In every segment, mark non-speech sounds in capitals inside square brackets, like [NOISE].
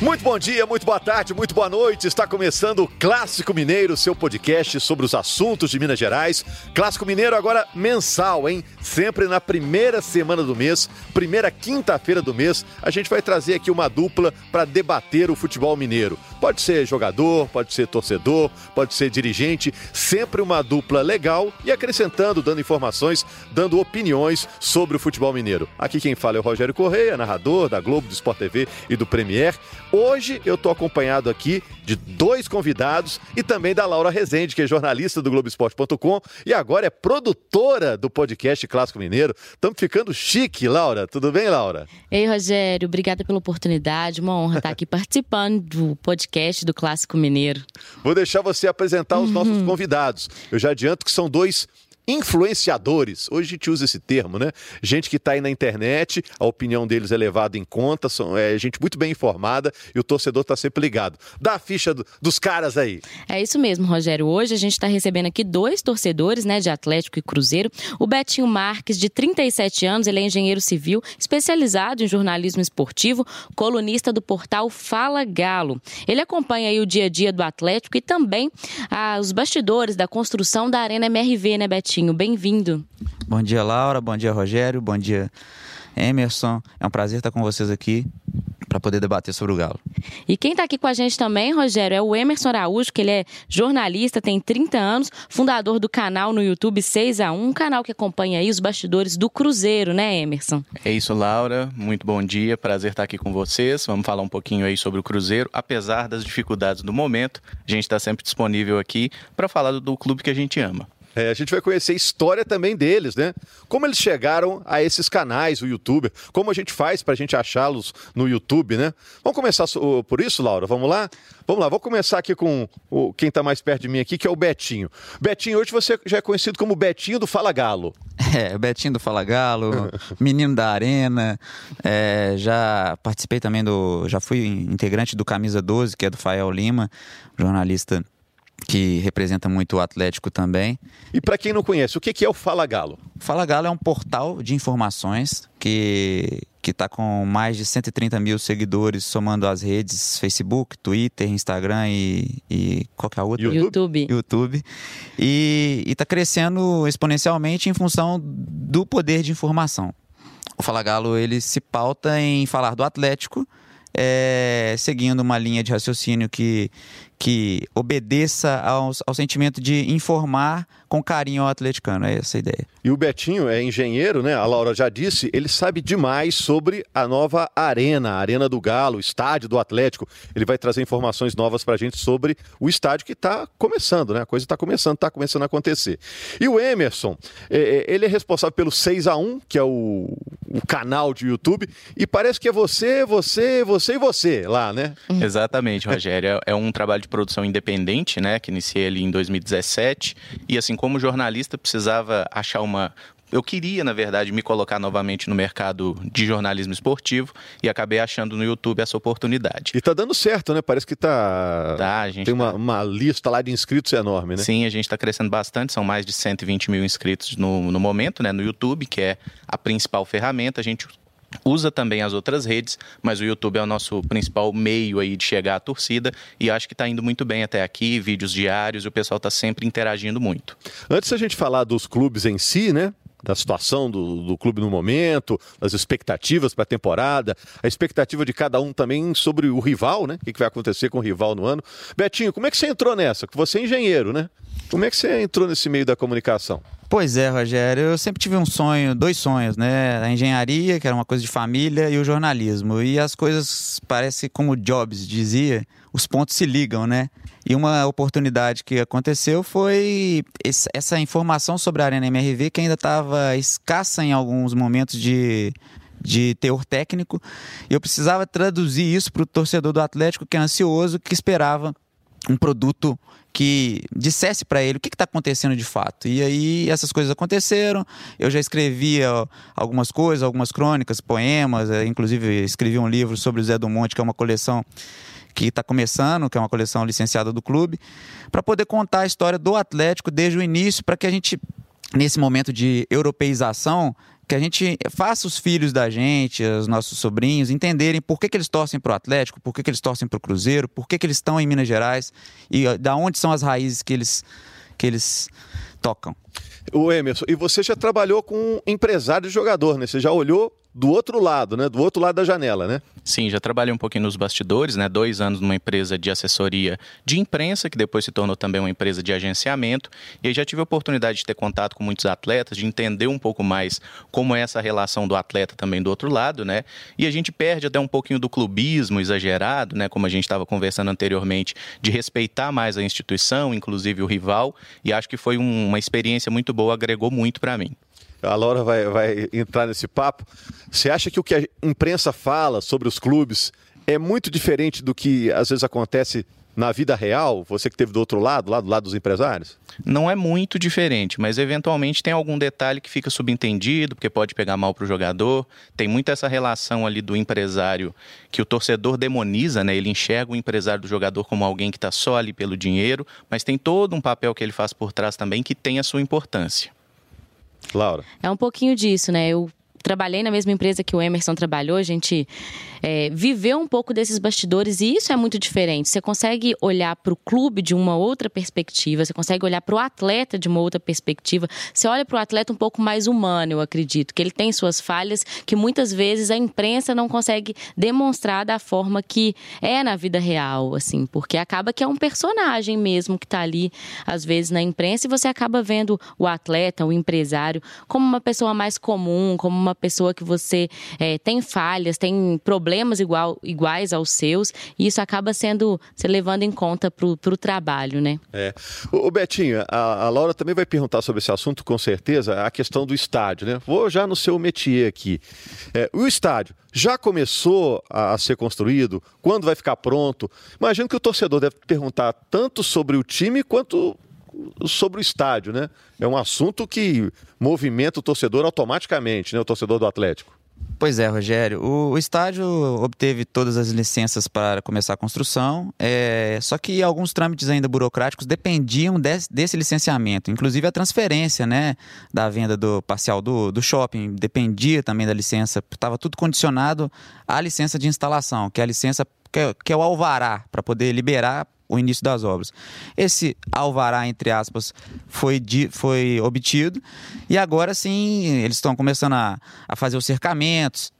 Muito bom dia, muito boa tarde, muito boa noite. Está começando o Clássico Mineiro, seu podcast sobre os assuntos de Minas Gerais. Clássico Mineiro agora mensal, hein? Sempre na primeira semana do mês, primeira quinta-feira do mês, a gente vai trazer aqui uma dupla para debater o futebol mineiro. Pode ser jogador, pode ser torcedor, pode ser dirigente, sempre uma dupla legal e acrescentando, dando informações, dando opiniões sobre o futebol mineiro. Aqui quem fala é o Rogério Correia, narrador da Globo, do Sport TV e do Premier. Hoje eu estou acompanhado aqui de dois convidados e também da Laura Rezende, que é jornalista do Globoesporte.com e agora é produtora do podcast Clássico Mineiro. Estamos ficando chique, Laura. Tudo bem, Laura? Ei, Rogério, obrigada pela oportunidade. Uma honra estar aqui participando do podcast do Clássico Mineiro. Vou deixar você apresentar os nossos uhum. convidados. Eu já adianto que são dois influenciadores. Hoje a gente usa esse termo, né? Gente que está aí na internet, a opinião deles é levada em conta, são é, gente muito bem informada e o torcedor está sempre ligado. Dá a ficha do, dos caras aí. É isso mesmo, Rogério. Hoje a gente está recebendo aqui dois torcedores, né, de Atlético e Cruzeiro. O Betinho Marques, de 37 anos, ele é engenheiro civil, especializado em jornalismo esportivo, colunista do portal Fala Galo. Ele acompanha aí o dia a dia do Atlético e também ah, os bastidores da construção da Arena MRV, né, Betinho? Bem-vindo. Bom dia, Laura. Bom dia, Rogério. Bom dia, Emerson. É um prazer estar com vocês aqui para poder debater sobre o Galo. E quem está aqui com a gente também, Rogério, é o Emerson Araújo, que ele é jornalista, tem 30 anos, fundador do canal no YouTube 6 a 1 um canal que acompanha aí os bastidores do Cruzeiro, né, Emerson? É isso, Laura. Muito bom dia, prazer estar aqui com vocês. Vamos falar um pouquinho aí sobre o Cruzeiro. Apesar das dificuldades do momento, a gente está sempre disponível aqui para falar do, do clube que a gente ama. É, a gente vai conhecer a história também deles, né? Como eles chegaram a esses canais, o YouTube, como a gente faz para a gente achá-los no YouTube, né? Vamos começar por isso, Laura? Vamos lá? Vamos lá, vou começar aqui com o, quem está mais perto de mim aqui, que é o Betinho. Betinho, hoje você já é conhecido como Betinho do Fala Galo. [LAUGHS] É, Betinho do Fala Galo, menino da Arena, é, já participei também do. Já fui integrante do Camisa 12, que é do Fael Lima, jornalista que representa muito o Atlético também. E para quem não conhece, o que é o Fala Galo? Fala Galo é um portal de informações que que está com mais de 130 mil seguidores, somando as redes Facebook, Twitter, Instagram e, e qualquer outra. YouTube. YouTube. E está crescendo exponencialmente em função do poder de informação. O Fala Galo ele se pauta em falar do Atlético, é, seguindo uma linha de raciocínio que, que obedeça ao, ao sentimento de informar com carinho ao atleticano, é essa a ideia. E o Betinho é engenheiro, né? A Laura já disse, ele sabe demais sobre a nova arena, a Arena do Galo, o estádio do Atlético. Ele vai trazer informações novas para a gente sobre o estádio que está começando, né? A coisa está começando, está começando a acontecer. E o Emerson, é, é ele é responsável pelo 6 a 1 que é o, o canal de YouTube, e parece que é você, você, você e você lá, né? Exatamente, Rogério. É, é um trabalho de produção independente, né? Que iniciei ali em 2017. E assim, como jornalista, precisava achar uma, eu queria, na verdade, me colocar novamente no mercado de jornalismo esportivo e acabei achando no YouTube essa oportunidade. E tá dando certo, né? Parece que tá. Tá, a gente Tem uma, tá... uma lista lá de inscritos enorme, né? Sim, a gente está crescendo bastante, são mais de 120 mil inscritos no, no momento, né? No YouTube, que é a principal ferramenta. A gente usa também as outras redes, mas o YouTube é o nosso principal meio aí de chegar à torcida e acho que está indo muito bem até aqui, vídeos diários, o pessoal está sempre interagindo muito. Antes da gente falar dos clubes em si, né? da situação do, do, clube no momento, das expectativas para a temporada, a expectativa de cada um também sobre o rival, né? O que vai acontecer com o rival no ano. Betinho, como é que você entrou nessa? Você é engenheiro, né? Como é que você entrou nesse meio da comunicação? Pois é, Rogério. Eu sempre tive um sonho, dois sonhos, né? A engenharia, que era uma coisa de família, e o jornalismo. E as coisas, parece como Jobs dizia, os pontos se ligam, né? E uma oportunidade que aconteceu foi essa informação sobre a Arena MRV, que ainda estava escassa em alguns momentos de, de teor técnico. Eu precisava traduzir isso para o torcedor do Atlético, que é ansioso, que esperava um produto que dissesse para ele o que está acontecendo de fato. E aí essas coisas aconteceram. Eu já escrevia algumas coisas, algumas crônicas, poemas, é, inclusive escrevi um livro sobre o Zé do Monte, que é uma coleção que está começando, que é uma coleção licenciada do clube, para poder contar a história do Atlético desde o início, para que a gente nesse momento de europeização, que a gente faça os filhos da gente, os nossos sobrinhos, entenderem por que, que eles torcem para o Atlético, por que, que eles torcem para o Cruzeiro, por que, que eles estão em Minas Gerais e da onde são as raízes que eles, que eles tocam. O Emerson, e você já trabalhou com empresário e jogador, né? Você já olhou do outro lado, né? Do outro lado da janela, né? Sim, já trabalhei um pouquinho nos bastidores, né? Dois anos numa empresa de assessoria de imprensa, que depois se tornou também uma empresa de agenciamento. E aí já tive a oportunidade de ter contato com muitos atletas, de entender um pouco mais como é essa relação do atleta também do outro lado, né? E a gente perde até um pouquinho do clubismo exagerado, né? Como a gente estava conversando anteriormente, de respeitar mais a instituição, inclusive o rival. E acho que foi um, uma experiência muito boa, agregou muito para mim a Laura vai, vai entrar nesse papo. Você acha que o que a imprensa fala sobre os clubes é muito diferente do que às vezes acontece na vida real? Você que teve do outro lado, lá do lado dos empresários? Não é muito diferente, mas eventualmente tem algum detalhe que fica subentendido, porque pode pegar mal para o jogador. Tem muito essa relação ali do empresário que o torcedor demoniza, né? Ele enxerga o empresário do jogador como alguém que está só ali pelo dinheiro, mas tem todo um papel que ele faz por trás também que tem a sua importância. Laura. É um pouquinho disso, né? Eu trabalhei na mesma empresa que o Emerson trabalhou, a gente é, viveu um pouco desses bastidores e isso é muito diferente. Você consegue olhar para o clube de uma outra perspectiva, você consegue olhar para o atleta de uma outra perspectiva. Você olha para o atleta um pouco mais humano, eu acredito, que ele tem suas falhas que muitas vezes a imprensa não consegue demonstrar da forma que é na vida real, assim, porque acaba que é um personagem mesmo que está ali, às vezes, na imprensa e você acaba vendo o atleta, o empresário, como uma pessoa mais comum, como uma pessoa que você é, tem falhas, tem problemas igual, iguais aos seus, e isso acaba sendo se levando em conta para o trabalho, né? É. O, Betinho, a, a, Laura também vai perguntar sobre esse assunto, com certeza, a questão do estádio, né? Vou já no seu métier aqui. É, o estádio já começou a, a ser construído? Quando vai ficar pronto? Imagino que o torcedor deve perguntar tanto sobre o time quanto sobre o estádio, né? É um assunto que movimenta o torcedor automaticamente, né? O torcedor do Atlético. Pois é, Rogério. O, o, estádio obteve todas as licenças para começar a construção, é, só que alguns trâmites ainda burocráticos dependiam desse, desse, licenciamento, inclusive a transferência né, da venda do parcial do, do shopping dependia também da licença, estava tudo condicionado à licença de instalação, que é a licença que é, que é o alvará para poder liberar o início das obras. Esse alvará, entre aspas, foi, de, foi obtido e agora sim eles estão começando a, a fazer os cercamentos,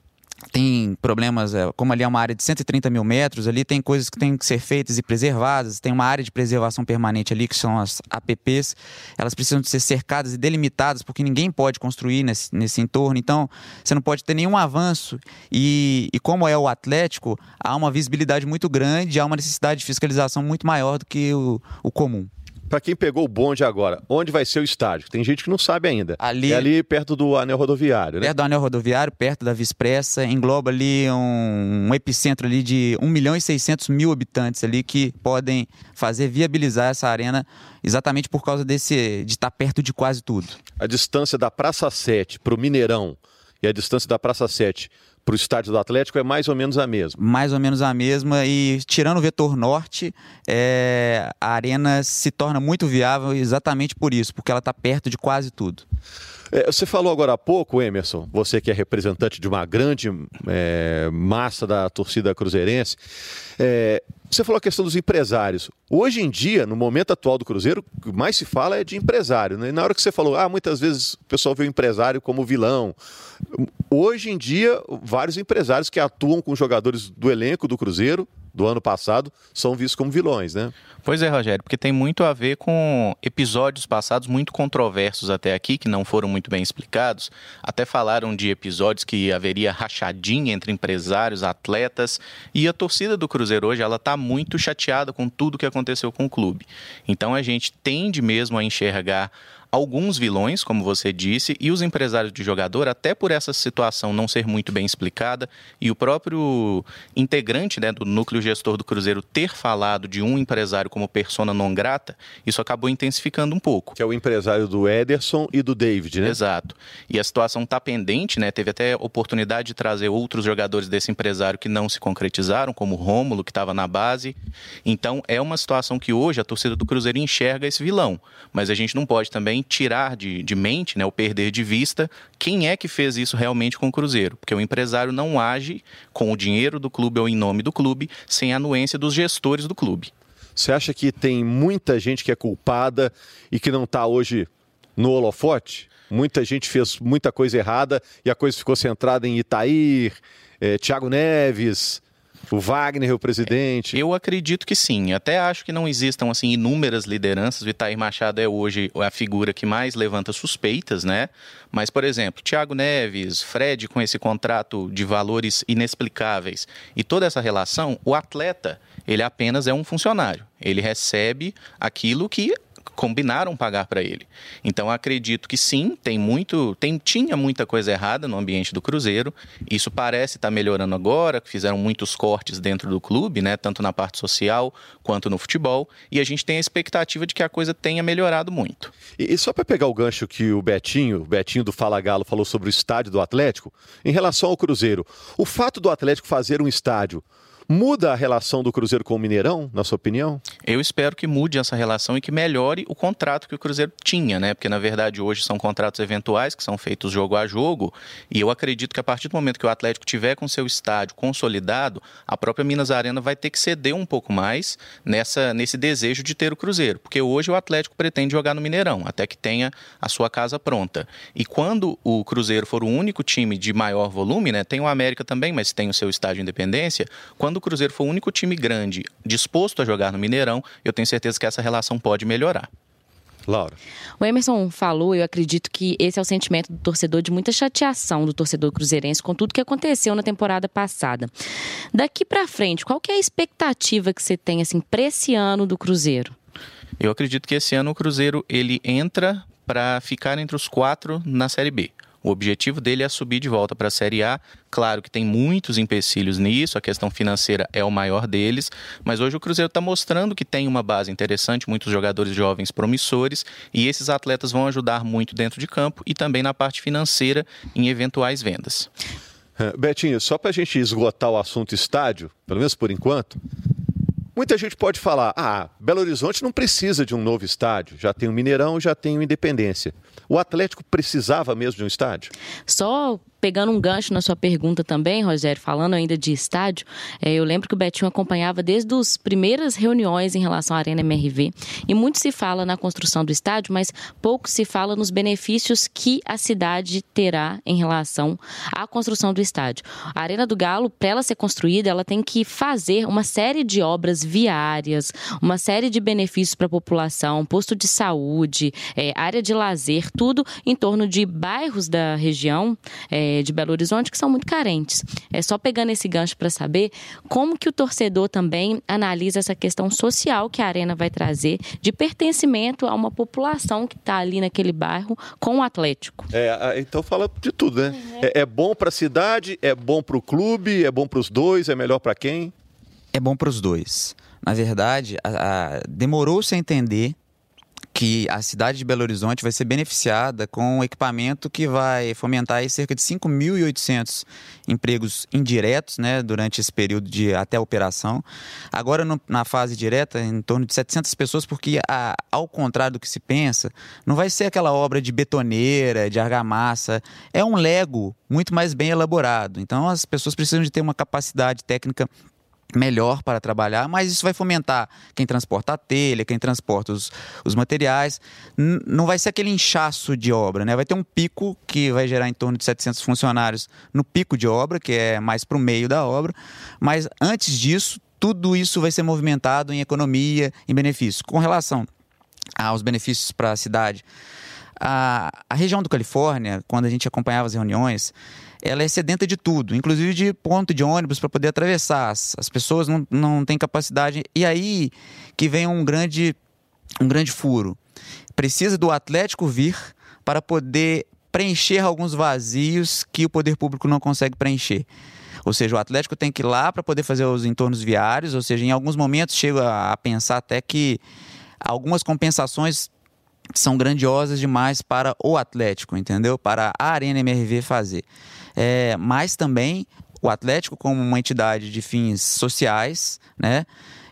tem problemas, é, como ali é uma área de 130 mil metros, ali tem coisas que têm que ser feitas e preservadas, tem uma área de preservação permanente ali, que são as APPs, elas precisam de ser cercadas e delimitadas, porque ninguém pode construir nesse, nesse entorno, então você não pode ter nenhum avanço, e, e como é o Atlético, há uma visibilidade muito grande, há uma necessidade de fiscalização muito maior do que o, o comum para quem pegou o bonde agora, onde vai ser o estádio? Tem gente que não sabe ainda. Ali, é ali perto do anel rodoviário, né? Perto do anel rodoviário, perto da Vispressa, engloba ali um, um, epicentro ali de 1 milhão e 600 mil habitantes ali que podem fazer viabilizar essa arena exatamente por causa desse de estar perto de quase tudo. A distância da Praça 7 para o Mineirão e a distância da Praça 7 para o estádio do Atlético é mais ou menos a mesma. Mais ou menos a mesma e tirando o vetor norte, é, a arena se torna muito viável exatamente por isso, porque ela está perto de quase tudo. É, você falou agora há pouco, Emerson, você que é representante de uma grande é, massa da torcida cruzeirense, é, você falou a questão dos empresários. Hoje em dia, no momento atual do Cruzeiro, o que mais se fala é de empresário. Né? E na hora que você falou, ah, muitas vezes o pessoal vê o empresário como vilão. Hoje em dia, vários empresários que atuam com jogadores do elenco do Cruzeiro do ano passado são vistos como vilões, né? Pois é, Rogério, porque tem muito a ver com episódios passados muito controversos até aqui, que não foram muito bem explicados. Até falaram de episódios que haveria rachadinha entre empresários, atletas, e a torcida do Cruzeiro hoje, ela está muito chateada com tudo que aconteceu com o clube. Então a gente tende mesmo a enxergar alguns vilões, como você disse, e os empresários de jogador, até por essa situação não ser muito bem explicada, e o próprio integrante né, do núcleo gestor do Cruzeiro ter falado de um empresário como persona non grata, isso acabou intensificando um pouco. Que é o empresário do Ederson e do David, né? Exato. E a situação está pendente, né? Teve até oportunidade de trazer outros jogadores desse empresário que não se concretizaram, como o Rômulo, que estava na base. Então, é uma situação que hoje a torcida do Cruzeiro enxerga esse vilão. Mas a gente não pode também tirar de, de mente, né, ou perder de vista, quem é que fez isso realmente com o Cruzeiro. Porque o empresário não age com o dinheiro do clube ou em nome do clube, sem a anuência dos gestores do clube. Você acha que tem muita gente que é culpada e que não está hoje no holofote? Muita gente fez muita coisa errada e a coisa ficou centrada em Itair, eh, Thiago Neves, o Wagner, o presidente? Eu acredito que sim. Até acho que não existam assim inúmeras lideranças. O Itair Machado é hoje a figura que mais levanta suspeitas, né? Mas, por exemplo, Thiago Neves, Fred com esse contrato de valores inexplicáveis e toda essa relação, o atleta, ele apenas é um funcionário. Ele recebe aquilo que combinaram pagar para ele. Então acredito que sim, tem muito, tem, tinha muita coisa errada no ambiente do Cruzeiro. Isso parece estar tá melhorando agora, fizeram muitos cortes dentro do clube, né, tanto na parte social quanto no futebol, e a gente tem a expectativa de que a coisa tenha melhorado muito. E, e só para pegar o gancho que o Betinho, o Betinho do Fala Galo falou sobre o estádio do Atlético, em relação ao Cruzeiro, o fato do Atlético fazer um estádio Muda a relação do Cruzeiro com o Mineirão, na sua opinião? Eu espero que mude essa relação e que melhore o contrato que o Cruzeiro tinha, né? Porque na verdade hoje são contratos eventuais que são feitos jogo a jogo, e eu acredito que a partir do momento que o Atlético tiver com seu estádio consolidado, a própria Minas Arena vai ter que ceder um pouco mais nessa nesse desejo de ter o Cruzeiro, porque hoje o Atlético pretende jogar no Mineirão, até que tenha a sua casa pronta. E quando o Cruzeiro for o único time de maior volume, né? Tem o América também, mas tem o seu estádio Independência, quando quando o Cruzeiro for o único time grande disposto a jogar no Mineirão, eu tenho certeza que essa relação pode melhorar. Laura. O Emerson falou, eu acredito que esse é o sentimento do torcedor de muita chateação do torcedor cruzeirense com tudo que aconteceu na temporada passada. Daqui para frente, qual que é a expectativa que você tem assim para esse ano do Cruzeiro? Eu acredito que esse ano o Cruzeiro ele entra para ficar entre os quatro na Série B. O objetivo dele é subir de volta para a Série A. Claro que tem muitos empecilhos nisso, a questão financeira é o maior deles, mas hoje o Cruzeiro está mostrando que tem uma base interessante, muitos jogadores jovens promissores, e esses atletas vão ajudar muito dentro de campo e também na parte financeira em eventuais vendas. É, Betinho, só para a gente esgotar o assunto estádio, pelo menos por enquanto, Muita gente pode falar: ah, Belo Horizonte não precisa de um novo estádio, já tem o Mineirão, já tem o Independência. O Atlético precisava mesmo de um estádio? Só pegando um gancho na sua pergunta também, Rogério, falando ainda de estádio, é, eu lembro que o Betinho acompanhava desde as primeiras reuniões em relação à Arena MRV. E muito se fala na construção do estádio, mas pouco se fala nos benefícios que a cidade terá em relação à construção do estádio. A Arena do Galo, para ela ser construída, ela tem que fazer uma série de obras viárias, uma série de benefícios para a população, posto de saúde, é, área de lazer, tudo em torno de bairros da região. É, de Belo Horizonte que são muito carentes. É só pegando esse gancho para saber como que o torcedor também analisa essa questão social que a Arena vai trazer de pertencimento a uma população que está ali naquele bairro com o Atlético. É, então fala de tudo, né? Uhum. É, é bom para a cidade, é bom para o clube, é bom para os dois, é melhor para quem? É bom para os dois. Na verdade, demorou-se a entender que a cidade de Belo Horizonte vai ser beneficiada com um equipamento que vai fomentar cerca de 5.800 empregos indiretos né, durante esse período de até a operação. Agora, no, na fase direta, em torno de 700 pessoas, porque, a, ao contrário do que se pensa, não vai ser aquela obra de betoneira, de argamassa. É um Lego muito mais bem elaborado. Então, as pessoas precisam de ter uma capacidade técnica melhor para trabalhar, mas isso vai fomentar quem transporta a telha, quem transporta os, os materiais. N não vai ser aquele inchaço de obra, né? Vai ter um pico que vai gerar em torno de 700 funcionários no pico de obra, que é mais para o meio da obra, mas antes disso, tudo isso vai ser movimentado em economia, em benefícios. Com relação aos benefícios para a cidade, a, a região do Califórnia, quando a gente acompanhava as reuniões, ela é sedenta de tudo, inclusive de ponto de ônibus para poder atravessar. As, as pessoas não, não têm capacidade. E aí que vem um grande, um grande furo. Precisa do Atlético vir para poder preencher alguns vazios que o poder público não consegue preencher. Ou seja, o Atlético tem que ir lá para poder fazer os entornos viários, ou seja, em alguns momentos chega a pensar até que algumas compensações são grandiosas demais para o Atlético, entendeu? Para a Arena MRV fazer. É, mas também o Atlético, como uma entidade de fins sociais, né?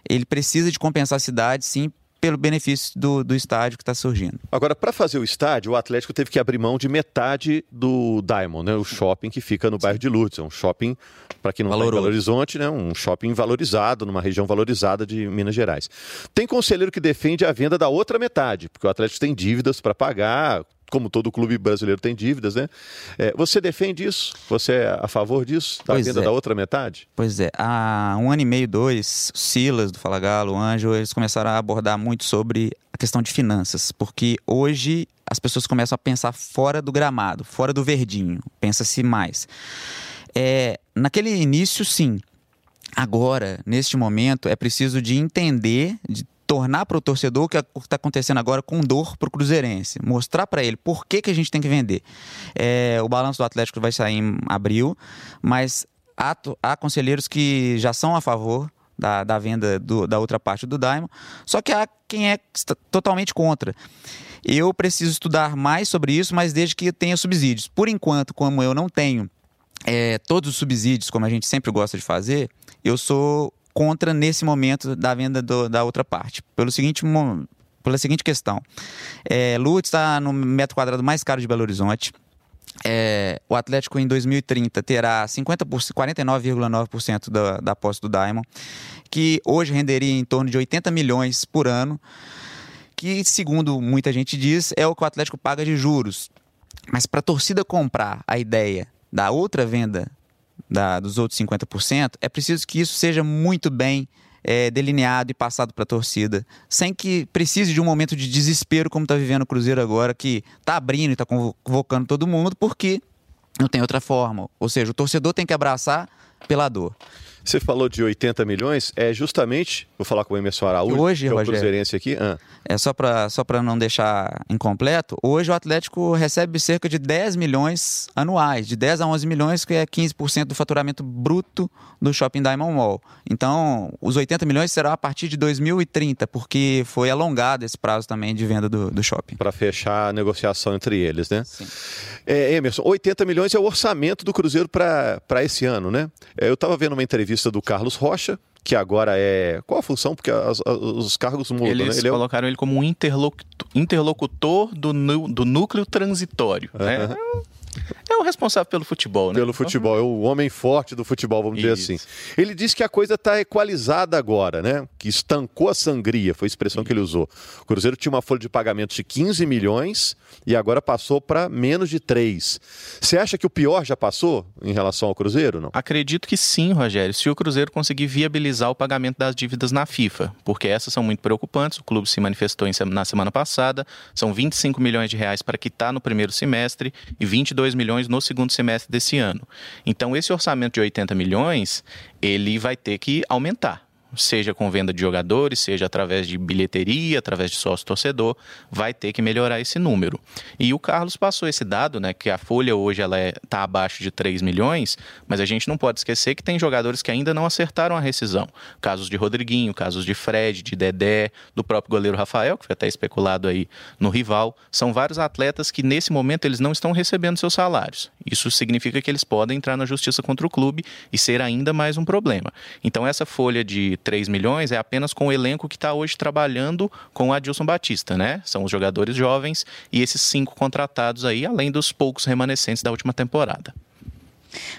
Ele precisa de compensar a cidade, sim, pelo benefício do, do estádio que está surgindo. Agora, para fazer o estádio, o Atlético teve que abrir mão de metade do Diamond, né? o shopping que fica no bairro de Lourdes. É um shopping, para quem não está em Belo Horizonte, né? um shopping valorizado, numa região valorizada de Minas Gerais. Tem conselheiro que defende a venda da outra metade, porque o Atlético tem dívidas para pagar, como todo clube brasileiro tem dívidas, né? É, você defende isso? Você é a favor disso? Da pois venda é. da outra metade? Pois é. Há um ano e meio, dois, Silas do Fala Galo, o Anjo, eles começaram a abordar muito sobre a questão de finanças, porque hoje as pessoas começam a pensar fora do gramado, fora do verdinho, pensa-se mais. É, naquele início, sim. Agora, neste momento, é preciso de entender, de tornar para o torcedor o que está acontecendo agora com dor para o Cruzeirense. Mostrar para ele por que, que a gente tem que vender. É, o balanço do Atlético vai sair em abril, mas há, há conselheiros que já são a favor da, da venda do, da outra parte do Daimon, só que há quem é totalmente contra. Eu preciso estudar mais sobre isso, mas desde que tenha subsídios. Por enquanto, como eu não tenho é, todos os subsídios, como a gente sempre gosta de fazer, eu sou contra nesse momento da venda do, da outra parte. Pelo seguinte, pela seguinte questão: é, Lutz está no metro quadrado mais caro de Belo Horizonte. É, o Atlético em 2030 terá 49,9% da, da posse do Diamond, que hoje renderia em torno de 80 milhões por ano, que, segundo muita gente diz, é o que o Atlético paga de juros. Mas para a torcida comprar a ideia da outra venda da, dos outros 50%, é preciso que isso seja muito bem é, delineado e passado para a torcida, sem que precise de um momento de desespero como está vivendo o Cruzeiro agora, que está abrindo e está convocando todo mundo, porque não tem outra forma. Ou seja, o torcedor tem que abraçar pela dor. Você falou de 80 milhões, é justamente, vou falar com o Emerson Araújo, hoje, que é o Rogério, cruzeirense aqui. Ah. É só para só não deixar incompleto, hoje o Atlético recebe cerca de 10 milhões anuais, de 10 a 11 milhões, que é 15% do faturamento bruto do Shopping Diamond Mall. Então, os 80 milhões será a partir de 2030, porque foi alongado esse prazo também de venda do, do shopping. Para fechar a negociação entre eles, né? Sim. É, Emerson, 80 milhões é o orçamento do Cruzeiro para esse ano, né? É, eu estava vendo uma entrevista do Carlos Rocha, que agora é. Qual a função? Porque as, as, os cargos mudam, Eles né? Ele colocaram é ele como um interlocutor, interlocutor do, do núcleo transitório. Uhum. Né? É o responsável pelo futebol, né? Pelo futebol, é o homem forte do futebol, vamos Isso. dizer assim. Ele disse que a coisa está equalizada agora, né? Que estancou a sangria, foi a expressão Isso. que ele usou. O Cruzeiro tinha uma folha de pagamento de 15 milhões e agora passou para menos de 3. Você acha que o pior já passou em relação ao Cruzeiro, não? Acredito que sim, Rogério, se o Cruzeiro conseguir viabilizar o pagamento das dívidas na FIFA, porque essas são muito preocupantes, o clube se manifestou na semana passada, são 25 milhões de reais para quitar no primeiro semestre e 22 22 milhões no segundo semestre desse ano. Então, esse orçamento de 80 milhões, ele vai ter que aumentar seja com venda de jogadores, seja através de bilheteria, através de sócio torcedor, vai ter que melhorar esse número. E o Carlos passou esse dado, né, que a folha hoje ela está é, tá abaixo de 3 milhões, mas a gente não pode esquecer que tem jogadores que ainda não acertaram a rescisão. Casos de Rodriguinho, casos de Fred, de Dedé, do próprio goleiro Rafael, que foi até especulado aí no rival. São vários atletas que nesse momento eles não estão recebendo seus salários. Isso significa que eles podem entrar na justiça contra o clube e ser ainda mais um problema. Então essa folha de 3 milhões é apenas com o elenco que está hoje trabalhando com o Adilson Batista, né? São os jogadores jovens e esses cinco contratados aí, além dos poucos remanescentes da última temporada.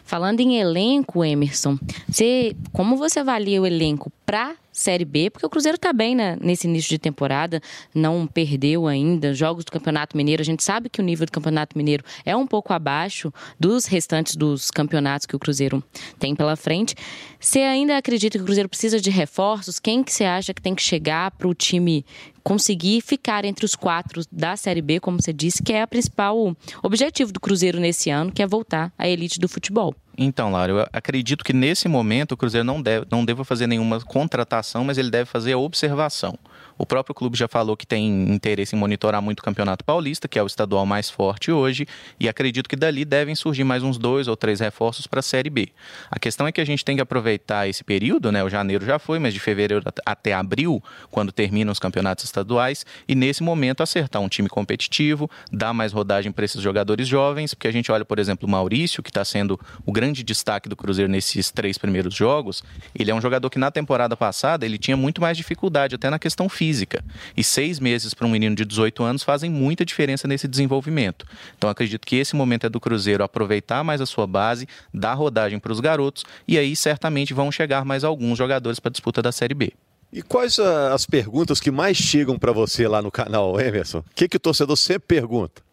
Falando em elenco, Emerson, você, como você avalia o elenco para Série B, porque o Cruzeiro está bem né, nesse início de temporada, não perdeu ainda jogos do Campeonato Mineiro. A gente sabe que o nível do Campeonato Mineiro é um pouco abaixo dos restantes dos campeonatos que o Cruzeiro tem pela frente. Você ainda acredita que o Cruzeiro precisa de reforços? Quem que você acha que tem que chegar para o time conseguir ficar entre os quatro da Série B, como você disse, que é o principal objetivo do Cruzeiro nesse ano, que é voltar à elite do futebol? Então, Laura, eu acredito que nesse momento o Cruzeiro não deve, não deva fazer nenhuma contratação, mas ele deve fazer a observação. O próprio clube já falou que tem interesse em monitorar muito o Campeonato Paulista, que é o estadual mais forte hoje, e acredito que dali devem surgir mais uns dois ou três reforços para a Série B. A questão é que a gente tem que aproveitar esse período, né? O janeiro já foi, mas de fevereiro até abril, quando terminam os campeonatos estaduais, e nesse momento acertar um time competitivo, dar mais rodagem para esses jogadores jovens, porque a gente olha, por exemplo, o Maurício, que está sendo o grande destaque do Cruzeiro nesses três primeiros jogos, ele é um jogador que na temporada passada ele tinha muito mais dificuldade, até na questão física. E seis meses para um menino de 18 anos fazem muita diferença nesse desenvolvimento. Então acredito que esse momento é do Cruzeiro aproveitar mais a sua base, dar rodagem para os garotos, e aí certamente vão chegar mais alguns jogadores para a disputa da Série B. E quais as perguntas que mais chegam para você lá no canal, Emerson? O que, que o torcedor sempre pergunta?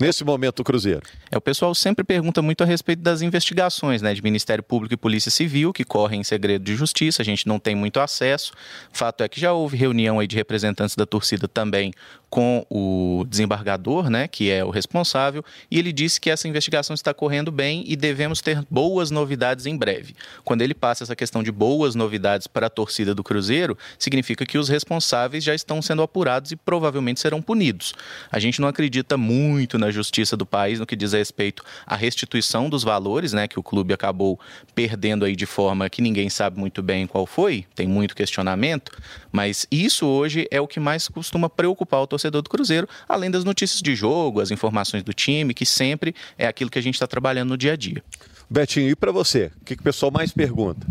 Nesse momento do Cruzeiro? É, o pessoal sempre pergunta muito a respeito das investigações né, de Ministério Público e Polícia Civil, que correm em segredo de justiça, a gente não tem muito acesso. Fato é que já houve reunião aí de representantes da torcida também com o desembargador, né, que é o responsável, e ele disse que essa investigação está correndo bem e devemos ter boas novidades em breve. Quando ele passa essa questão de boas novidades para a torcida do Cruzeiro, significa que os responsáveis já estão sendo apurados e provavelmente serão punidos. A gente não acredita muito na justiça do país no que diz respeito à restituição dos valores, né, que o clube acabou perdendo aí de forma que ninguém sabe muito bem qual foi, tem muito questionamento, mas isso hoje é o que mais costuma preocupar o torcedor do Cruzeiro, além das notícias de jogo, as informações do time, que sempre é aquilo que a gente está trabalhando no dia a dia. Betinho, e para você? O que, que o pessoal mais pergunta?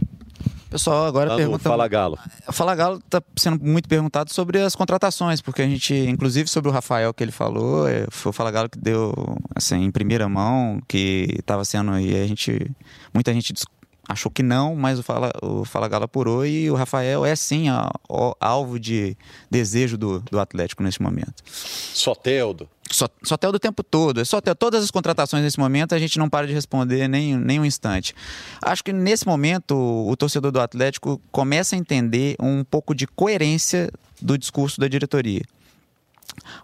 Pessoal, agora pergunta. Fala Galo. Fala Galo está sendo muito perguntado sobre as contratações, porque a gente, inclusive sobre o Rafael que ele falou, é, foi o Fala Galo que deu assim em primeira mão, que estava sendo e a gente, muita gente achou que não, mas o Fala, o Fala Galo apurou e o Rafael é sim a, a, alvo de desejo do, do Atlético neste momento. Soteldo. Só, Soteldo o tempo todo. É Soteldo, todas as contratações nesse momento a gente não para de responder nem, nem um instante. Acho que nesse momento o, o torcedor do Atlético começa a entender um pouco de coerência do discurso da diretoria.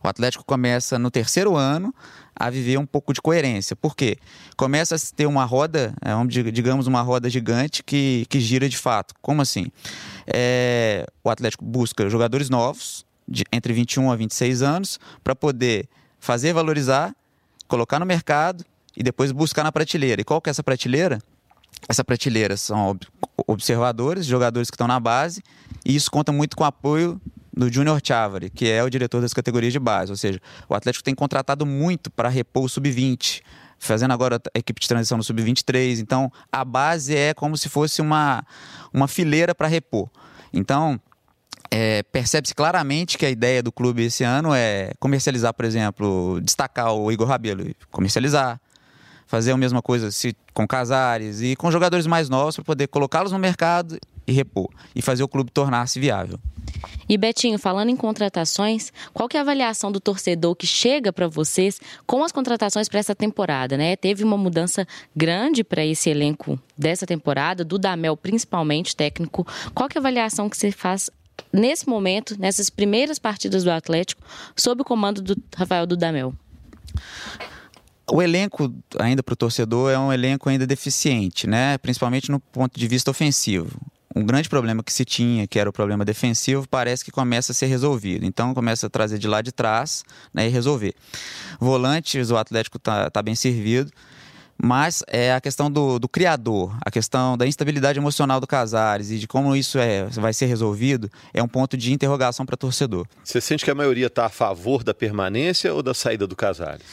O Atlético começa no terceiro ano a viver um pouco de coerência. Por quê? Começa a ter uma roda, é, digamos, uma roda gigante que, que gira de fato. Como assim? É, o Atlético busca jogadores novos, de, entre 21 a 26 anos, para poder fazer valorizar, colocar no mercado e depois buscar na prateleira. E qual que é essa prateleira? Essa prateleira são observadores, jogadores que estão na base, e isso conta muito com o apoio do Júnior Chavari, que é o diretor das categorias de base. Ou seja, o Atlético tem contratado muito para repor o sub-20, fazendo agora a equipe de transição no sub-23. Então, a base é como se fosse uma, uma fileira para repor. Então, é, percebe-se claramente que a ideia do clube esse ano é comercializar, por exemplo, destacar o Igor Rabelo, comercializar, fazer a mesma coisa se, com Casares e com jogadores mais novos para poder colocá-los no mercado e repor e fazer o clube tornar-se viável. E Betinho, falando em contratações, qual que é a avaliação do torcedor que chega para vocês com as contratações para essa temporada, né? Teve uma mudança grande para esse elenco dessa temporada, do Damel principalmente, técnico. Qual que é a avaliação que você faz nesse momento, nessas primeiras partidas do Atlético, sob o comando do Rafael Dudamel? O elenco, ainda para o torcedor, é um elenco ainda deficiente, né? principalmente no ponto de vista ofensivo um grande problema que se tinha, que era o problema defensivo, parece que começa a ser resolvido. Então começa a trazer de lá de trás né, e resolver. Volantes, o Atlético está tá bem servido. Mas é a questão do, do, criador, a questão da instabilidade emocional do Casares e de como isso é, vai ser resolvido, é um ponto de interrogação para torcedor. Você sente que a maioria está a favor da permanência ou da saída do Casares?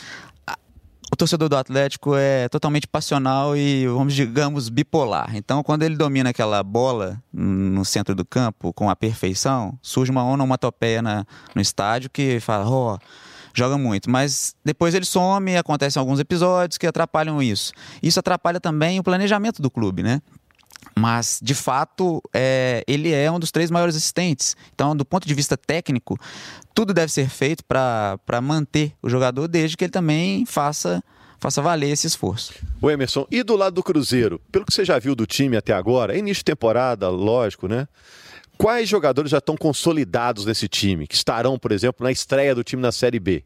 O torcedor do Atlético é totalmente passional e, vamos digamos, bipolar. Então, quando ele domina aquela bola no centro do campo com a perfeição, surge uma onomatopeia na, no estádio que fala, ó, oh, joga muito. Mas depois ele some e acontecem alguns episódios que atrapalham isso. Isso atrapalha também o planejamento do clube, né? Mas, de fato, é, ele é um dos três maiores assistentes. Então, do ponto de vista técnico, tudo deve ser feito para manter o jogador desde que ele também faça faça valer esse esforço. O Emerson, e do lado do Cruzeiro, pelo que você já viu do time até agora, início de temporada, lógico, né? Quais jogadores já estão consolidados nesse time, que estarão, por exemplo, na estreia do time na Série B?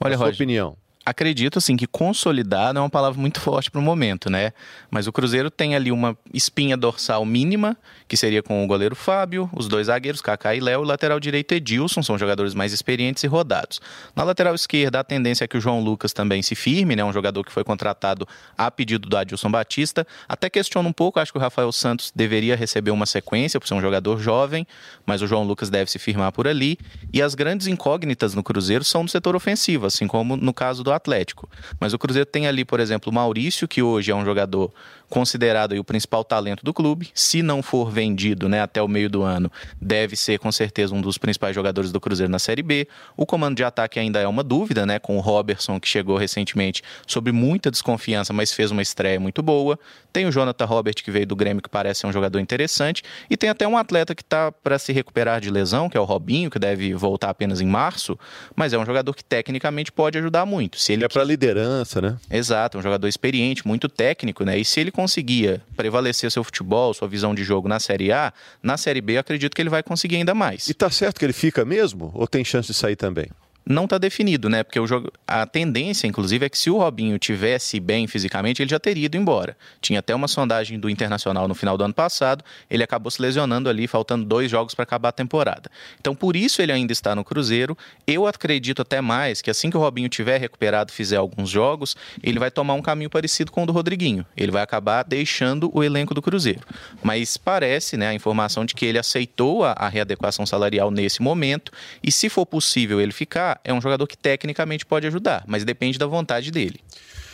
Olha, a sua Roger, opinião acredito assim que consolidado é uma palavra muito forte para o momento, né? Mas o Cruzeiro tem ali uma espinha dorsal mínima, que seria com o goleiro Fábio, os dois zagueiros, Kaká e Léo, o lateral direito Edilson, são jogadores mais experientes e rodados. Na lateral esquerda, a tendência é que o João Lucas também se firme, né? Um jogador que foi contratado a pedido do Adilson Batista. Até questiono um pouco, acho que o Rafael Santos deveria receber uma sequência por ser um jogador jovem, mas o João Lucas deve se firmar por ali. E as grandes incógnitas no Cruzeiro são no setor ofensivo, assim como no caso do Atlético. Mas o Cruzeiro tem ali, por exemplo, o Maurício, que hoje é um jogador considerado o principal talento do clube. Se não for vendido né, até o meio do ano, deve ser com certeza um dos principais jogadores do Cruzeiro na Série B. O comando de ataque ainda é uma dúvida, né? Com o Robertson, que chegou recentemente sobre muita desconfiança, mas fez uma estreia muito boa. Tem o Jonathan Robert, que veio do Grêmio, que parece ser um jogador interessante. E tem até um atleta que está para se recuperar de lesão, que é o Robinho, que deve voltar apenas em março. Mas é um jogador que tecnicamente pode ajudar muito. Se ele é para liderança, né? Exato, um jogador experiente, muito técnico, né? E se ele conseguia prevalecer seu futebol, sua visão de jogo na Série A, na Série B, acredito que ele vai conseguir ainda mais. E tá certo que ele fica mesmo? Ou tem chance de sair também? Não está definido, né? Porque o jogo, a tendência, inclusive, é que se o Robinho tivesse bem fisicamente, ele já teria ido embora. Tinha até uma sondagem do Internacional no final do ano passado, ele acabou se lesionando ali, faltando dois jogos para acabar a temporada. Então, por isso ele ainda está no Cruzeiro. Eu acredito até mais que assim que o Robinho tiver recuperado, fizer alguns jogos, ele vai tomar um caminho parecido com o do Rodriguinho. Ele vai acabar deixando o elenco do Cruzeiro. Mas parece, né, a informação de que ele aceitou a, a readequação salarial nesse momento e se for possível ele ficar, é um jogador que tecnicamente pode ajudar, mas depende da vontade dele.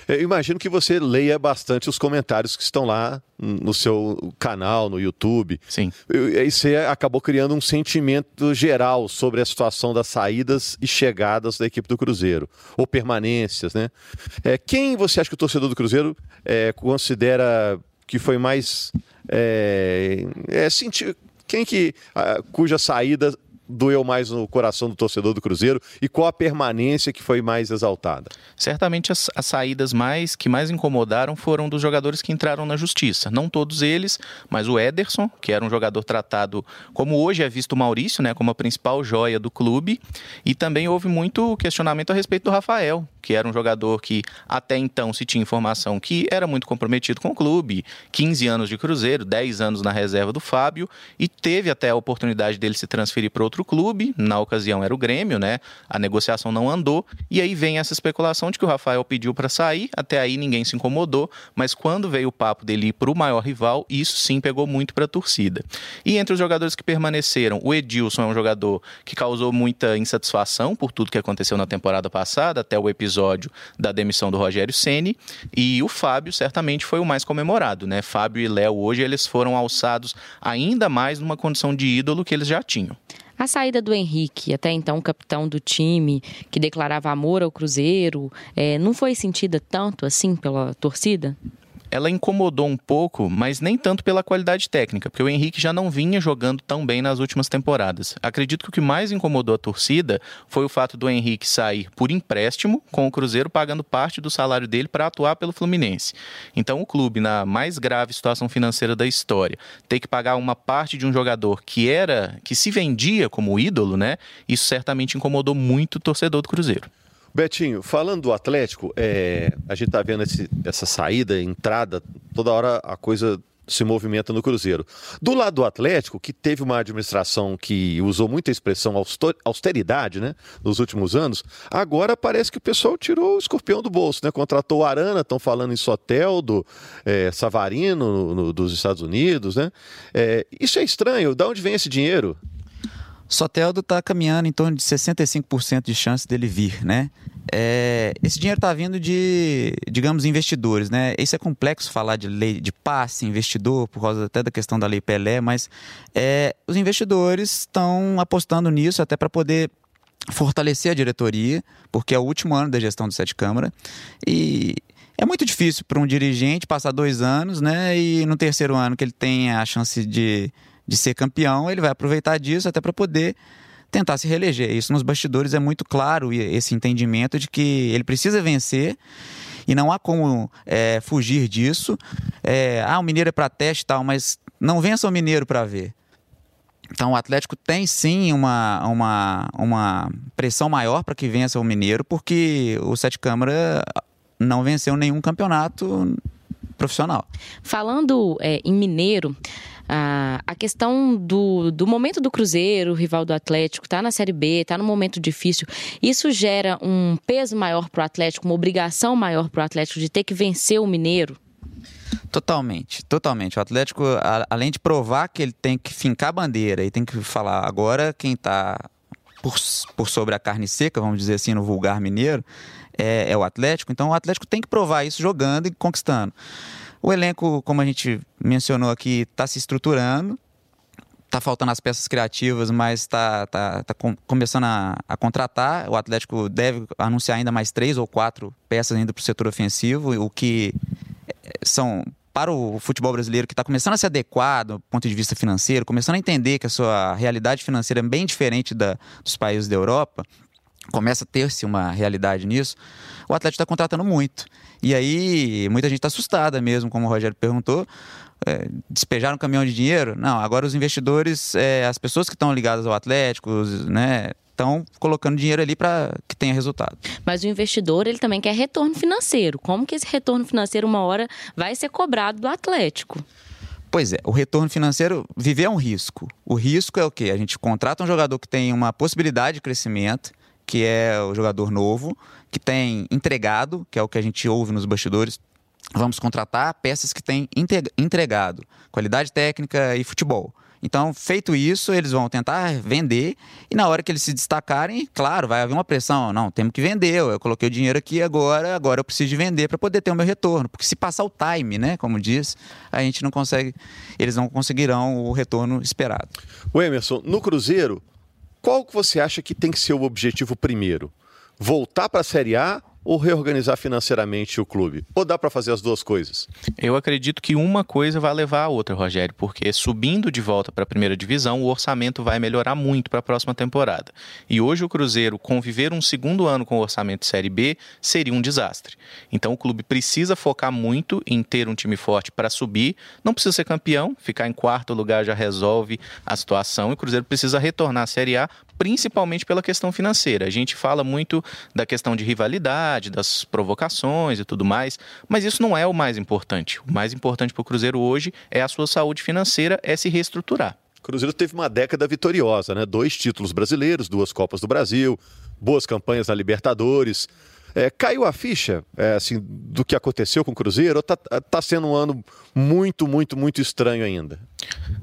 Eu imagino que você leia bastante os comentários que estão lá no seu canal, no YouTube. Sim. E você acabou criando um sentimento geral sobre a situação das saídas e chegadas da equipe do Cruzeiro, ou permanências, né? É, quem você acha que o torcedor do Cruzeiro é, considera que foi mais. É, é, sentir, quem que. A, cuja saída doeu mais no coração do torcedor do Cruzeiro e qual a permanência que foi mais exaltada? Certamente as, as, saídas mais que mais incomodaram foram dos jogadores que entraram na justiça. Não todos eles, mas o Ederson, que era um jogador tratado como hoje é visto o Maurício, né, como a principal joia do clube, e também houve muito questionamento a respeito do Rafael, que era um jogador que até então se tinha informação que era muito comprometido com o clube, 15 anos de Cruzeiro, 10 anos na reserva do Fábio, e teve até a oportunidade dele se transferir para outro clube, na ocasião era o Grêmio, né? A negociação não andou, e aí vem essa especulação de que o Rafael pediu para sair, até aí ninguém se incomodou, mas quando veio o papo dele ir para o maior rival, isso sim pegou muito para a torcida. E entre os jogadores que permaneceram, o Edilson é um jogador que causou muita insatisfação por tudo que aconteceu na temporada passada, até o episódio episódio da demissão do Rogério Ceni e o Fábio certamente foi o mais comemorado, né? Fábio e Léo hoje eles foram alçados ainda mais numa condição de ídolo que eles já tinham. A saída do Henrique, até então capitão do time, que declarava amor ao Cruzeiro, é, não foi sentida tanto assim pela torcida? Ela incomodou um pouco, mas nem tanto pela qualidade técnica, porque o Henrique já não vinha jogando tão bem nas últimas temporadas. Acredito que o que mais incomodou a torcida foi o fato do Henrique sair por empréstimo, com o Cruzeiro pagando parte do salário dele para atuar pelo Fluminense. Então, o clube, na mais grave situação financeira da história, ter que pagar uma parte de um jogador que era, que se vendia como ídolo, né? Isso certamente incomodou muito o torcedor do Cruzeiro. Betinho, falando do Atlético, é, a gente está vendo esse, essa saída, entrada, toda hora a coisa se movimenta no Cruzeiro. Do lado do Atlético, que teve uma administração que usou muita expressão austeridade, né, nos últimos anos, agora parece que o pessoal tirou o escorpião do bolso, né? Contratou o Arana, estão falando em Soteldo, é, Savarino no, no, dos Estados Unidos, né? É, isso é estranho. De onde vem esse dinheiro? Soteldo está caminhando em torno de 65% de chance dele vir, né? É, esse dinheiro está vindo de, digamos, investidores, né? Isso é complexo falar de lei de passe, investidor, por causa até da questão da lei Pelé, mas é, os investidores estão apostando nisso até para poder fortalecer a diretoria, porque é o último ano da gestão do Sete Câmara e é muito difícil para um dirigente passar dois anos, né? E no terceiro ano que ele tem a chance de de ser campeão, ele vai aproveitar disso até para poder tentar se reeleger. Isso nos bastidores é muito claro esse entendimento de que ele precisa vencer e não há como é, fugir disso. É, ah, o Mineiro é para teste e tal, mas não vença o Mineiro para ver. Então o Atlético tem sim uma, uma, uma pressão maior para que vença o Mineiro, porque o Sete Câmara não venceu nenhum campeonato profissional. Falando é, em Mineiro, a, a questão do, do momento do Cruzeiro, rival do Atlético, tá na Série B, tá num momento difícil, isso gera um peso maior para o Atlético, uma obrigação maior para o Atlético de ter que vencer o Mineiro? Totalmente, totalmente. O Atlético, além de provar que ele tem que fincar a bandeira e tem que falar agora quem está por, por sobre a carne seca, vamos dizer assim, no vulgar mineiro, é, é o Atlético. Então o Atlético tem que provar isso jogando e conquistando. O elenco, como a gente mencionou aqui, está se estruturando. Está faltando as peças criativas, mas está tá, tá com, começando a, a, contratar. O Atlético deve anunciar ainda mais três ou quatro peças ainda para o setor ofensivo, o que eh, são para o futebol brasileiro que está começando a se adequar do ponto de vista financeiro, começando a entender que a sua realidade financeira é bem diferente da, dos países da Europa, começa a ter-se uma realidade nisso, o Atlético está contratando muito. E aí, muita gente está assustada mesmo, como o Rogério perguntou. É, despejaram um caminhão de dinheiro? Não, agora os investidores, é, as pessoas que estão ligadas ao Atlético, os, né, estão colocando dinheiro ali para que tenha resultado. Mas o investidor, ele também quer retorno financeiro. Como que esse retorno financeiro, uma hora, vai ser cobrado do Atlético? Pois é, o retorno financeiro, viver é um risco. O risco é o quê? A gente contrata um jogador que tem uma possibilidade de crescimento, que é o jogador novo, que tem entregado, que é o que a gente ouve nos bastidores. Vamos contratar peças que têm entregado, qualidade técnica e futebol. Então, feito isso, eles vão tentar vender e na hora que eles se destacarem, claro, vai haver uma pressão. Não, temos que vender. Eu coloquei o dinheiro aqui agora, agora eu preciso de vender para poder ter o meu retorno. Porque se passar o time, né, como diz, a gente não consegue, eles não conseguirão o retorno esperado. O Emerson, no Cruzeiro, qual que você acha que tem que ser o objetivo primeiro? Voltar para a Série A ou reorganizar financeiramente o clube? Ou dá para fazer as duas coisas? Eu acredito que uma coisa vai levar a outra, Rogério, porque subindo de volta para a primeira divisão, o orçamento vai melhorar muito para a próxima temporada. E hoje o Cruzeiro conviver um segundo ano com o orçamento Série B seria um desastre. Então o clube precisa focar muito em ter um time forte para subir. Não precisa ser campeão, ficar em quarto lugar já resolve a situação. E o Cruzeiro precisa retornar à Série A principalmente pela questão financeira. A gente fala muito da questão de rivalidade, das provocações e tudo mais, mas isso não é o mais importante. O mais importante para o Cruzeiro hoje é a sua saúde financeira, é se reestruturar. Cruzeiro teve uma década vitoriosa, né? Dois títulos brasileiros, duas Copas do Brasil, boas campanhas na Libertadores. É, caiu a ficha é, assim, do que aconteceu com o Cruzeiro ou está tá sendo um ano muito, muito, muito estranho ainda?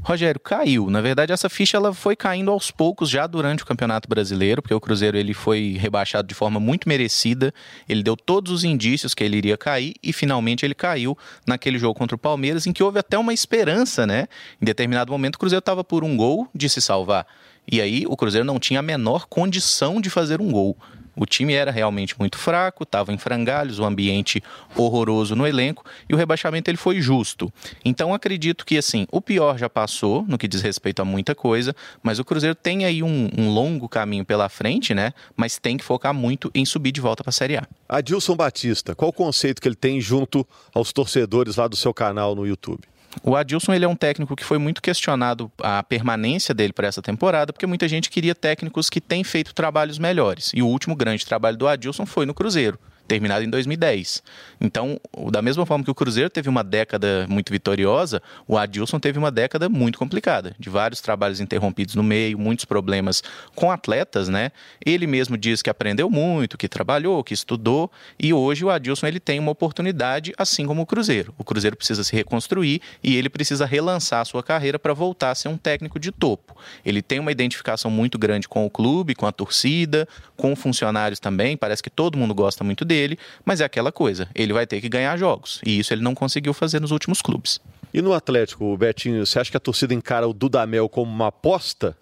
Rogério, caiu. Na verdade, essa ficha ela foi caindo aos poucos já durante o Campeonato Brasileiro, porque o Cruzeiro ele foi rebaixado de forma muito merecida. Ele deu todos os indícios que ele iria cair e finalmente ele caiu naquele jogo contra o Palmeiras, em que houve até uma esperança, né? Em determinado momento, o Cruzeiro estava por um gol de se salvar. E aí o Cruzeiro não tinha a menor condição de fazer um gol. O time era realmente muito fraco, estava em frangalhos, o um ambiente horroroso no elenco e o rebaixamento ele foi justo. Então acredito que assim o pior já passou no que diz respeito a muita coisa, mas o Cruzeiro tem aí um, um longo caminho pela frente, né? Mas tem que focar muito em subir de volta para a Série A. Adilson Batista, qual o conceito que ele tem junto aos torcedores lá do seu canal no YouTube? O Adilson ele é um técnico que foi muito questionado a permanência dele para essa temporada, porque muita gente queria técnicos que têm feito trabalhos melhores. E o último grande trabalho do Adilson foi no Cruzeiro terminado em 2010. Então, da mesma forma que o Cruzeiro teve uma década muito vitoriosa, o Adilson teve uma década muito complicada, de vários trabalhos interrompidos no meio, muitos problemas com atletas, né? Ele mesmo diz que aprendeu muito, que trabalhou, que estudou, e hoje o Adilson ele tem uma oportunidade, assim como o Cruzeiro. O Cruzeiro precisa se reconstruir e ele precisa relançar a sua carreira para voltar a ser um técnico de topo. Ele tem uma identificação muito grande com o clube, com a torcida, com funcionários também, parece que todo mundo gosta muito dele dele, mas é aquela coisa, ele vai ter que ganhar jogos. E isso ele não conseguiu fazer nos últimos clubes. E no Atlético, Betinho, você acha que a torcida encara o Dudamel como uma aposta?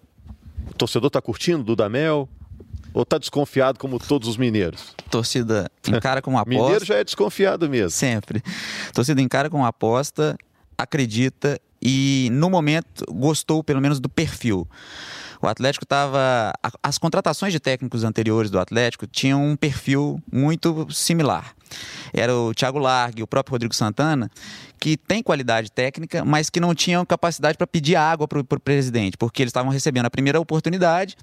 O torcedor está curtindo o Dudamel? Ou está desconfiado como todos os mineiros? Torcida encara como [LAUGHS] aposta. Mineiro já é desconfiado mesmo. Sempre. Torcida encara como aposta, acredita e no momento gostou pelo menos do perfil. O Atlético estava. As contratações de técnicos anteriores do Atlético tinham um perfil muito similar. Era o Thiago Largue, o próprio Rodrigo Santana, que tem qualidade técnica, mas que não tinham capacidade para pedir água para o presidente, porque eles estavam recebendo a primeira oportunidade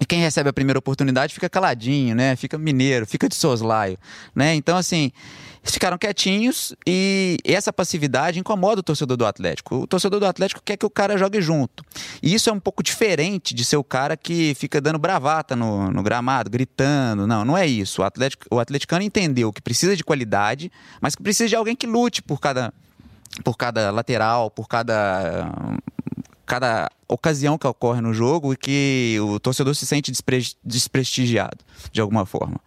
e quem recebe a primeira oportunidade fica caladinho, né? Fica mineiro, fica de soslaio, né? Então, assim, ficaram quietinhos e essa passividade incomoda o torcedor do Atlético. O torcedor do Atlético quer que o cara jogue junto. E isso é um pouco diferente de ser o cara que fica dando bravata no, no gramado, gritando. Não, não é isso. O, Atlético, o atleticano entendeu que precisa de qualidade, mas que precisa de alguém que lute por cada, por cada lateral, por cada cada ocasião que ocorre no jogo e que o torcedor se sente despre desprestigiado de alguma forma.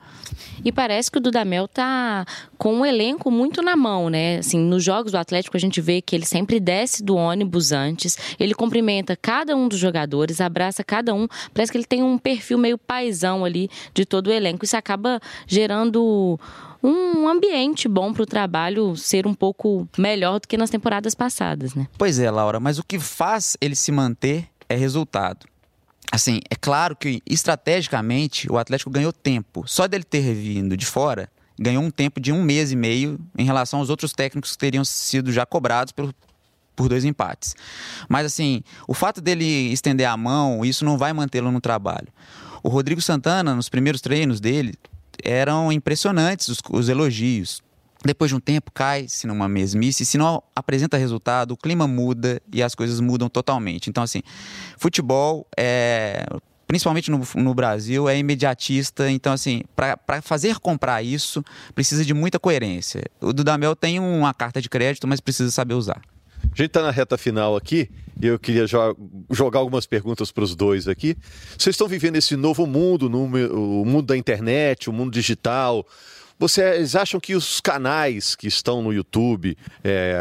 E parece que o Dudamel tá com um elenco muito na mão, né? Assim, nos jogos do Atlético a gente vê que ele sempre desce do ônibus antes, ele cumprimenta cada um dos jogadores, abraça cada um. Parece que ele tem um perfil meio paisão ali de todo o elenco. Isso acaba gerando um ambiente bom para o trabalho ser um pouco melhor do que nas temporadas passadas, né? Pois é, Laura, mas o que faz ele se manter é resultado. Assim, é claro que estrategicamente o Atlético ganhou tempo. Só dele ter vindo de fora, ganhou um tempo de um mês e meio em relação aos outros técnicos que teriam sido já cobrados pelo, por dois empates. Mas assim, o fato dele estender a mão, isso não vai mantê-lo no trabalho. O Rodrigo Santana, nos primeiros treinos dele, eram impressionantes os, os elogios. Depois de um tempo, cai-se numa mesmice. Se não apresenta resultado, o clima muda e as coisas mudam totalmente. Então, assim, futebol é principalmente no, no, Brasil, é imediatista. Então, assim, para fazer comprar isso, precisa de muita coerência. O Dudamel tem uma carta de crédito, mas precisa saber usar. A gente está na reta final aqui eu queria jo jogar algumas perguntas para os dois aqui. Vocês estão vivendo esse novo mundo, no, o mundo da internet, o mundo digital. Vocês acham que os canais que estão no YouTube, é,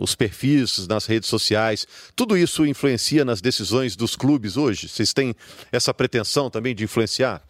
os perfis nas redes sociais, tudo isso influencia nas decisões dos clubes hoje? Vocês têm essa pretensão também de influenciar?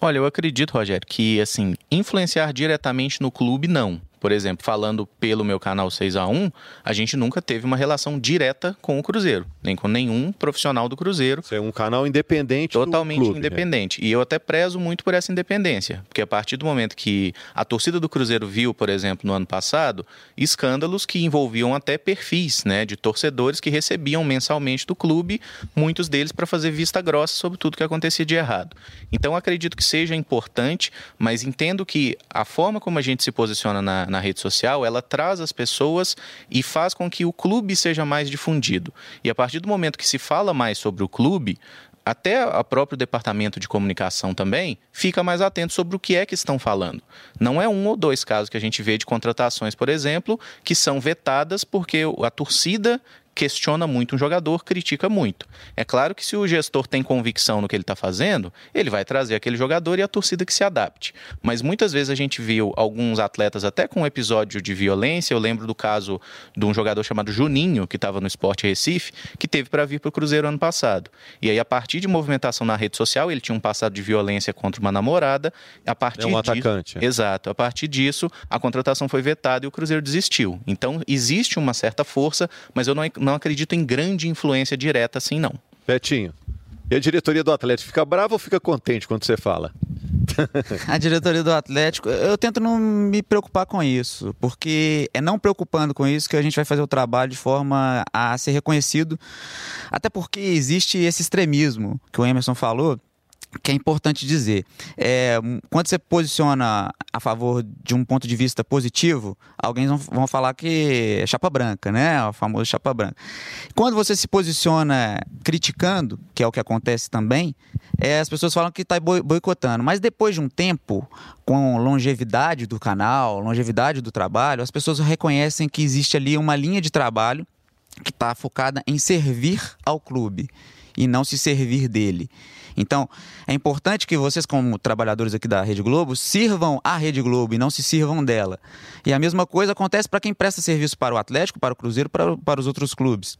Olha, eu acredito, Rogério, que assim, influenciar diretamente no clube não. Por exemplo, falando pelo meu canal 6 a 1 a gente nunca teve uma relação direta com o Cruzeiro, nem com nenhum profissional do Cruzeiro. Você é um canal independente Totalmente clube, né? independente. Né? E eu até prezo muito por essa independência, porque a partir do momento que a torcida do Cruzeiro viu, por exemplo, no ano passado, escândalos que envolviam até perfis, né, de torcedores que recebiam mensalmente do clube, muitos deles para fazer vista grossa sobre tudo que acontecia de errado. Então acredito que seja importante, mas entendo que a forma como a gente se posiciona na, na rede social, ela traz as pessoas e faz com que o clube seja mais difundido. E a partir do momento que se fala mais sobre o clube, até o próprio departamento de comunicação também fica mais atento sobre o que é que estão falando. Não é um ou dois casos que a gente vê de contratações, por exemplo, que são vetadas porque a torcida questiona muito um jogador, critica muito. É claro que se o gestor tem convicção no que ele está fazendo, ele vai trazer aquele jogador e a torcida que se adapte. Mas muitas vezes a gente viu alguns atletas até com um episódio de violência. Eu lembro do caso de um jogador chamado Juninho, que estava no Esporte Recife, que teve para vir para o Cruzeiro ano passado. E aí, a partir de movimentação na rede social, ele tinha um passado de violência contra uma namorada. A partir é um atacante. Exato. A partir disso, a contratação foi vetada e o Cruzeiro desistiu. Então, existe uma certa força, mas eu não não acredito em grande influência direta assim, não. Betinho, e a diretoria do Atlético fica brava ou fica contente quando você fala? a diretoria do Atlético, eu tento não me preocupar com isso, porque é não preocupando com isso que a gente vai fazer o trabalho de forma a ser reconhecido, até porque existe esse extremismo que o Emerson falou, que é importante dizer. É, quando você posiciona a favor de um ponto de vista positivo, alguém vão, falar que é chapa branca, né? O famoso chapa branca. Quando você se posiciona criticando, que é o que acontece também, é, as pessoas falam que está boicotando. Mas depois de um tempo, com longevidade do canal, longevidade do trabalho, as pessoas reconhecem que existe ali uma linha de trabalho que está focada em servir ao clube e não se servir dele. Então, é importante que vocês, como trabalhadores aqui da Rede Globo, sirvam a Rede Globo e não se sirvam dela. E a mesma coisa acontece para quem presta serviço para o Atlético, para o Cruzeiro, para, para os outros clubes.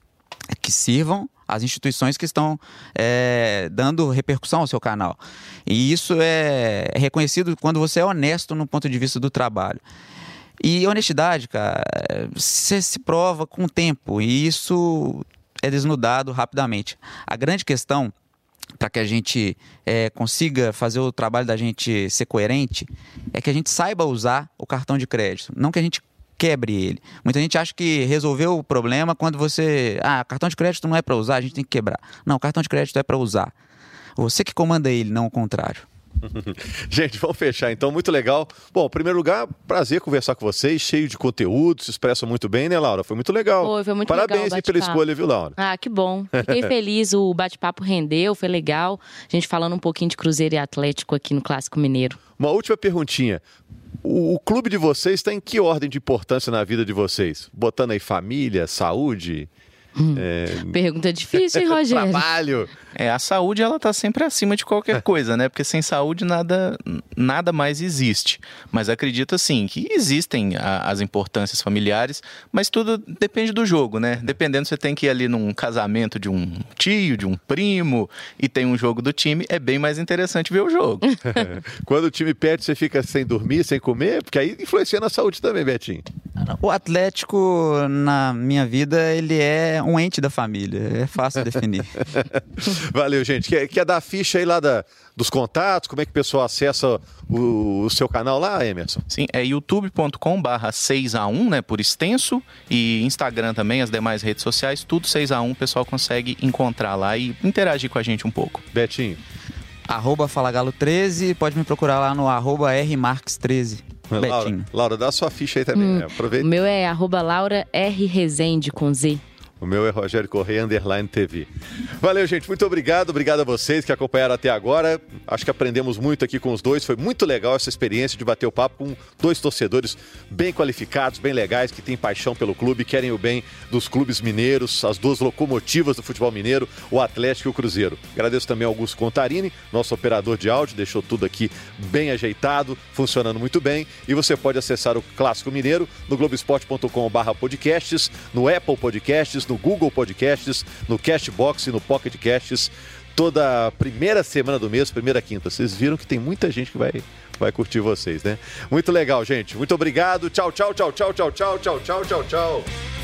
É que sirvam as instituições que estão é, dando repercussão ao seu canal. E isso é reconhecido quando você é honesto no ponto de vista do trabalho. E honestidade, cara, você se prova com o tempo e isso é desnudado rapidamente. A grande questão para que a gente é, consiga fazer o trabalho da gente ser coerente, é que a gente saiba usar o cartão de crédito, não que a gente quebre ele. Muita gente acha que resolveu o problema quando você, ah, cartão de crédito não é para usar, a gente tem que quebrar. Não, cartão de crédito é para usar. Você que comanda ele, não o contrário. [LAUGHS] Gente, vamos fechar então, muito legal. Bom, em primeiro lugar, prazer conversar com vocês, cheio de conteúdo, se expressa muito bem, né, Laura? Foi muito legal. Foi, foi muito Parabéns legal pela escolha, viu, Laura? Ah, que bom. Fiquei [LAUGHS] feliz, o bate-papo rendeu, foi legal. A gente falando um pouquinho de Cruzeiro e Atlético aqui no Clássico Mineiro. Uma última perguntinha. O, o clube de vocês está em que ordem de importância na vida de vocês? Botando aí família, saúde? Hum. É... Pergunta difícil, hein, [LAUGHS] Rogério? Trabalho. É, a saúde ela tá sempre acima de qualquer coisa, né? Porque sem saúde nada, nada mais existe. Mas acredito assim que existem a, as importâncias familiares, mas tudo depende do jogo, né? Dependendo você tem que ir ali num casamento de um tio, de um primo e tem um jogo do time, é bem mais interessante ver o jogo. [LAUGHS] Quando o time perde, você fica sem dormir, sem comer, porque aí influencia na saúde também, Betinho. O Atlético na minha vida, ele é um ente da família, é fácil definir. [LAUGHS] Valeu, gente. Quer, quer dar a ficha aí lá da, dos contatos? Como é que o pessoal acessa o, o seu canal lá, Emerson? Sim, é youtube.com barra 6x1, né, por extenso, e Instagram também, as demais redes sociais, tudo 6x1, o pessoal consegue encontrar lá e interagir com a gente um pouco. Betinho. Arroba Falagalo13, pode me procurar lá no arroba Rmarques13. Laura, Laura, dá a sua ficha aí também, hum, né? Aproveita. O meu é arroba Laura R. Rezende, com Z. O meu é Rogério Correia, underline TV. Valeu, gente. Muito obrigado. Obrigado a vocês que acompanharam até agora. Acho que aprendemos muito aqui com os dois. Foi muito legal essa experiência de bater o papo com dois torcedores bem qualificados, bem legais, que têm paixão pelo clube, querem o bem dos clubes mineiros, as duas locomotivas do futebol mineiro, o Atlético e o Cruzeiro. Agradeço também ao Augusto Contarini, nosso operador de áudio, deixou tudo aqui bem ajeitado, funcionando muito bem. E você pode acessar o Clássico Mineiro no globesport.com/podcasts, no Apple Podcasts, no Google Podcasts, no Castbox e no Pocket Casts. Toda primeira semana do mês, primeira quinta. Vocês viram que tem muita gente que vai, vai curtir vocês, né? Muito legal, gente. Muito obrigado. Tchau, tchau, tchau, tchau, tchau, tchau, tchau, tchau, tchau, tchau.